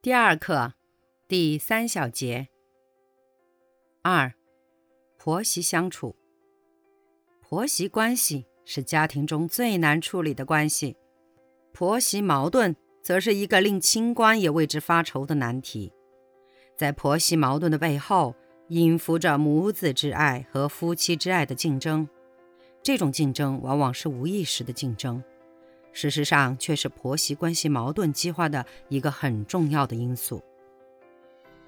第二课，第三小节。二，婆媳相处。婆媳关系是家庭中最难处理的关系。婆媳矛盾则是一个令清官也为之发愁的难题。在婆媳矛盾的背后，隐伏着母子之爱和夫妻之爱的竞争。这种竞争往往是无意识的竞争，事实上却是婆媳关系矛盾激化的一个很重要的因素。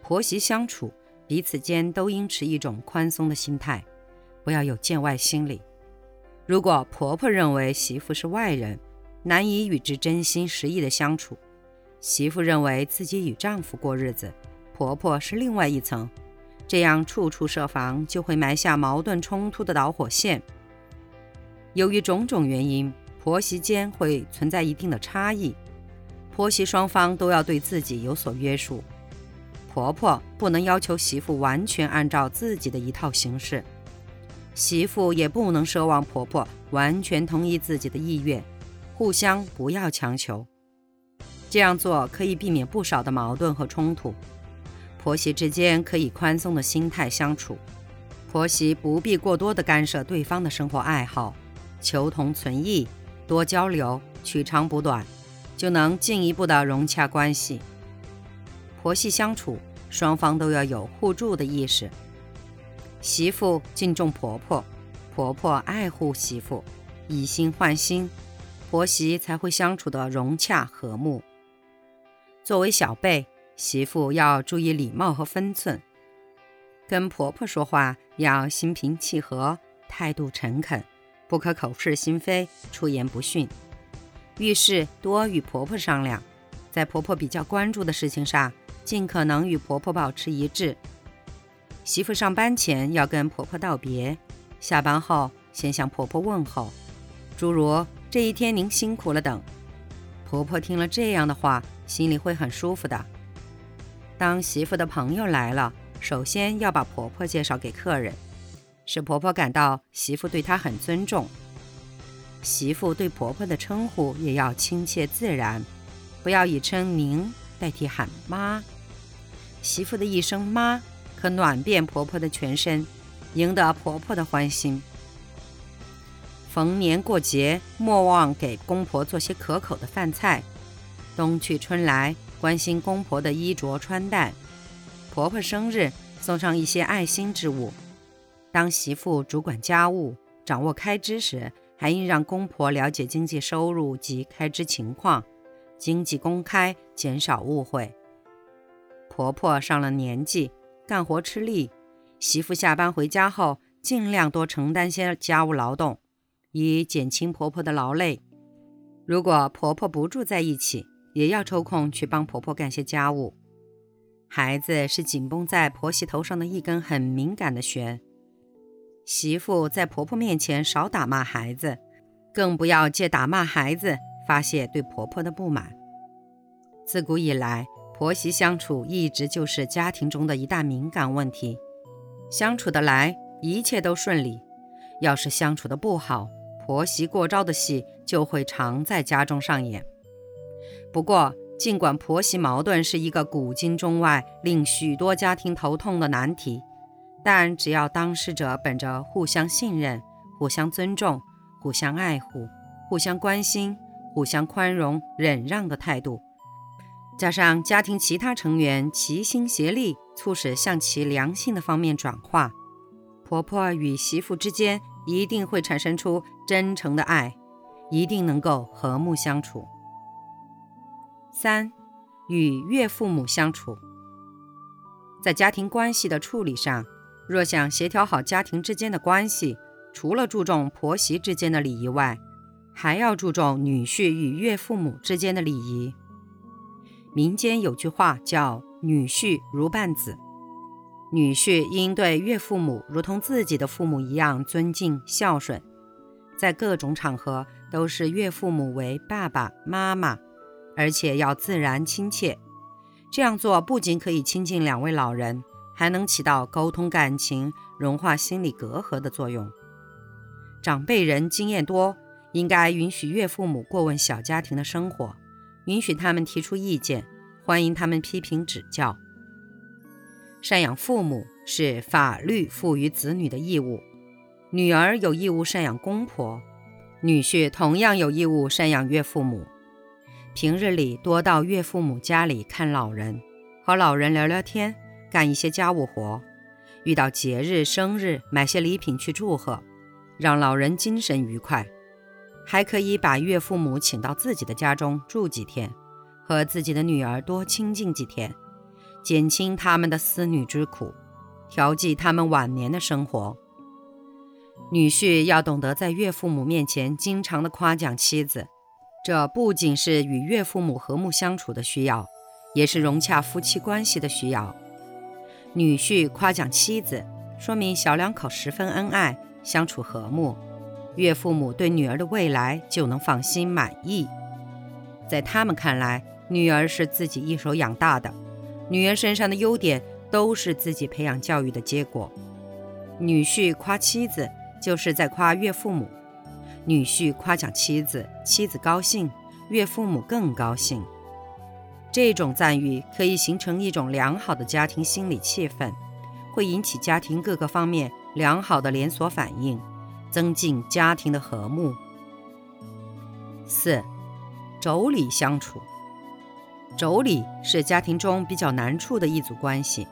婆媳相处，彼此间都应持一种宽松的心态，不要有见外心理。如果婆婆认为媳妇是外人，难以与之真心实意的相处，媳妇认为自己与丈夫过日子，婆婆是另外一层，这样处处设防，就会埋下矛盾冲突的导火线。由于种种原因，婆媳间会存在一定的差异，婆媳双方都要对自己有所约束，婆婆不能要求媳妇完全按照自己的一套行事，媳妇也不能奢望婆婆完全同意自己的意愿。互相不要强求，这样做可以避免不少的矛盾和冲突。婆媳之间可以宽松的心态相处，婆媳不必过多的干涉对方的生活爱好，求同存异，多交流，取长补短，就能进一步的融洽关系。婆媳相处，双方都要有互助的意识，媳妇敬重婆婆，婆婆爱护媳妇，以心换心。婆媳才会相处的融洽和睦。作为小辈，媳妇要注意礼貌和分寸，跟婆婆说话要心平气和，态度诚恳，不可口是心非，出言不逊。遇事多与婆婆商量，在婆婆比较关注的事情上，尽可能与婆婆保持一致。媳妇上班前要跟婆婆道别，下班后先向婆婆问候，诸如。这一天您辛苦了等，婆婆听了这样的话，心里会很舒服的。当媳妇的朋友来了，首先要把婆婆介绍给客人，使婆婆感到媳妇对她很尊重。媳妇对婆婆的称呼也要亲切自然，不要以称您代替喊妈。媳妇的一声妈，可暖遍婆婆的全身，赢得婆婆的欢心。逢年过节，莫忘给公婆做些可口的饭菜。冬去春来，关心公婆的衣着穿戴。婆婆生日，送上一些爱心之物。当媳妇主管家务、掌握开支时，还应让公婆了解经济收入及开支情况，经济公开，减少误会。婆婆上了年纪，干活吃力，媳妇下班回家后，尽量多承担些家务劳动。以减轻婆婆的劳累。如果婆婆不住在一起，也要抽空去帮婆婆干些家务。孩子是紧绷在婆媳头上的一根很敏感的弦。媳妇在婆婆面前少打骂孩子，更不要借打骂孩子发泄对婆婆的不满。自古以来，婆媳相处一直就是家庭中的一大敏感问题。相处得来，一切都顺利；要是相处得不好，婆媳过招的戏就会常在家中上演。不过，尽管婆媳矛盾是一个古今中外令许多家庭头痛的难题，但只要当事者本着互相信任、互相尊重、互相爱护、互相关心、互相宽容、忍让的态度，加上家庭其他成员齐心协力，促使向其良性的方面转化，婆婆与媳妇之间。一定会产生出真诚的爱，一定能够和睦相处。三，与岳父母相处，在家庭关系的处理上，若想协调好家庭之间的关系，除了注重婆媳之间的礼仪外，还要注重女婿与岳父母之间的礼仪。民间有句话叫“女婿如半子”，女婿应对岳父母如同自己的父母一样尊敬孝顺，在各种场合都是岳父母为爸爸妈妈，而且要自然亲切。这样做不仅可以亲近两位老人，还能起到沟通感情、融化心理隔阂的作用。长辈人经验多，应该允许岳父母过问小家庭的生活。允许他们提出意见，欢迎他们批评指教。赡养父母是法律赋予子女的义务，女儿有义务赡养公婆，女婿同样有义务赡养岳父母。平日里多到岳父母家里看老人，和老人聊聊天，干一些家务活。遇到节日、生日，买些礼品去祝贺，让老人精神愉快。还可以把岳父母请到自己的家中住几天，和自己的女儿多亲近几天，减轻他们的思女之苦，调剂他们晚年的生活。女婿要懂得在岳父母面前经常的夸奖妻子，这不仅是与岳父母和睦相处的需要，也是融洽夫妻关系的需要。女婿夸奖妻子，说明小两口十分恩爱，相处和睦。岳父母对女儿的未来就能放心满意，在他们看来，女儿是自己一手养大的，女儿身上的优点都是自己培养教育的结果。女婿夸妻子，就是在夸岳父母；女婿夸奖妻子，妻子高兴，岳父母更高兴。这种赞誉可以形成一种良好的家庭心理气氛，会引起家庭各个方面良好的连锁反应。增进家庭的和睦。四，妯娌相处。妯娌是家庭中比较难处的一组关系。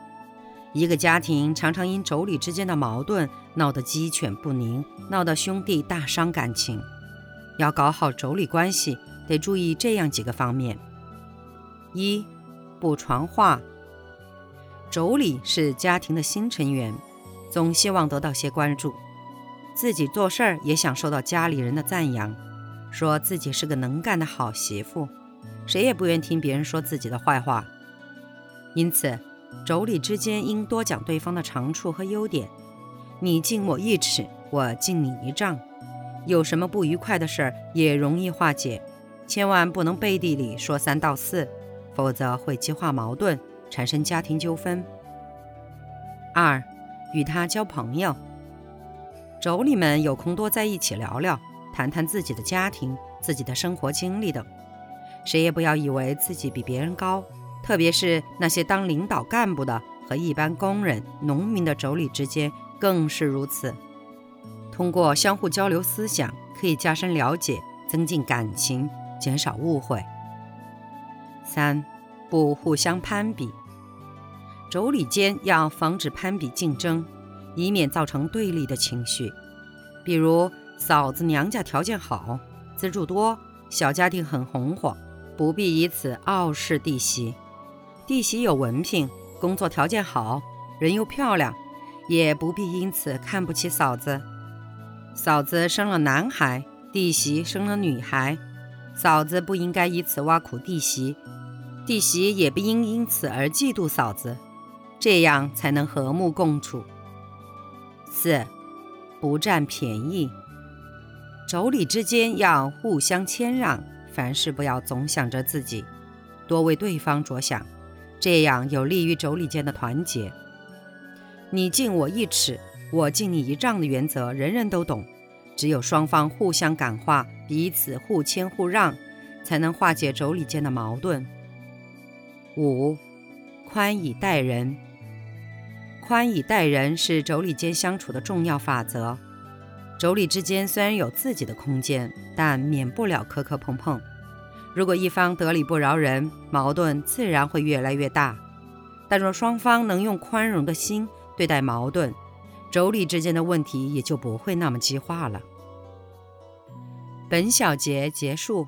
一个家庭常常因妯娌之间的矛盾闹得鸡犬不宁，闹得兄弟大伤感情。要搞好妯娌关系，得注意这样几个方面：一，不传话。妯娌是家庭的新成员，总希望得到些关注。自己做事儿也想受到家里人的赞扬，说自己是个能干的好媳妇，谁也不愿听别人说自己的坏话。因此，妯娌之间应多讲对方的长处和优点，你敬我一尺，我敬你一丈。有什么不愉快的事儿也容易化解，千万不能背地里说三道四，否则会激化矛盾，产生家庭纠纷。二，与他交朋友。妯娌们有空多在一起聊聊，谈谈自己的家庭、自己的生活经历等。谁也不要以为自己比别人高，特别是那些当领导干部的和一般工人、农民的妯娌之间更是如此。通过相互交流思想，可以加深了解，增进感情，减少误会。三，不互相攀比。妯娌间要防止攀比竞争。以免造成对立的情绪，比如嫂子娘家条件好，资助多，小家庭很红火，不必以此傲视弟媳；弟媳有文凭，工作条件好，人又漂亮，也不必因此看不起嫂子。嫂子生了男孩，弟媳生了女孩，嫂子不应该以此挖苦弟媳，弟媳也不应因此而嫉妒嫂子，这样才能和睦共处。四，不占便宜。妯娌之间要互相谦让，凡事不要总想着自己，多为对方着想，这样有利于妯娌间的团结。你敬我一尺，我敬你一丈的原则，人人都懂。只有双方互相感化，彼此互谦互让，才能化解妯娌间的矛盾。五，宽以待人。宽以待人是妯娌间相处的重要法则。妯娌之间虽然有自己的空间，但免不了磕磕碰碰。如果一方得理不饶人，矛盾自然会越来越大。但若双方能用宽容的心对待矛盾，妯娌之间的问题也就不会那么激化了。本小节结束。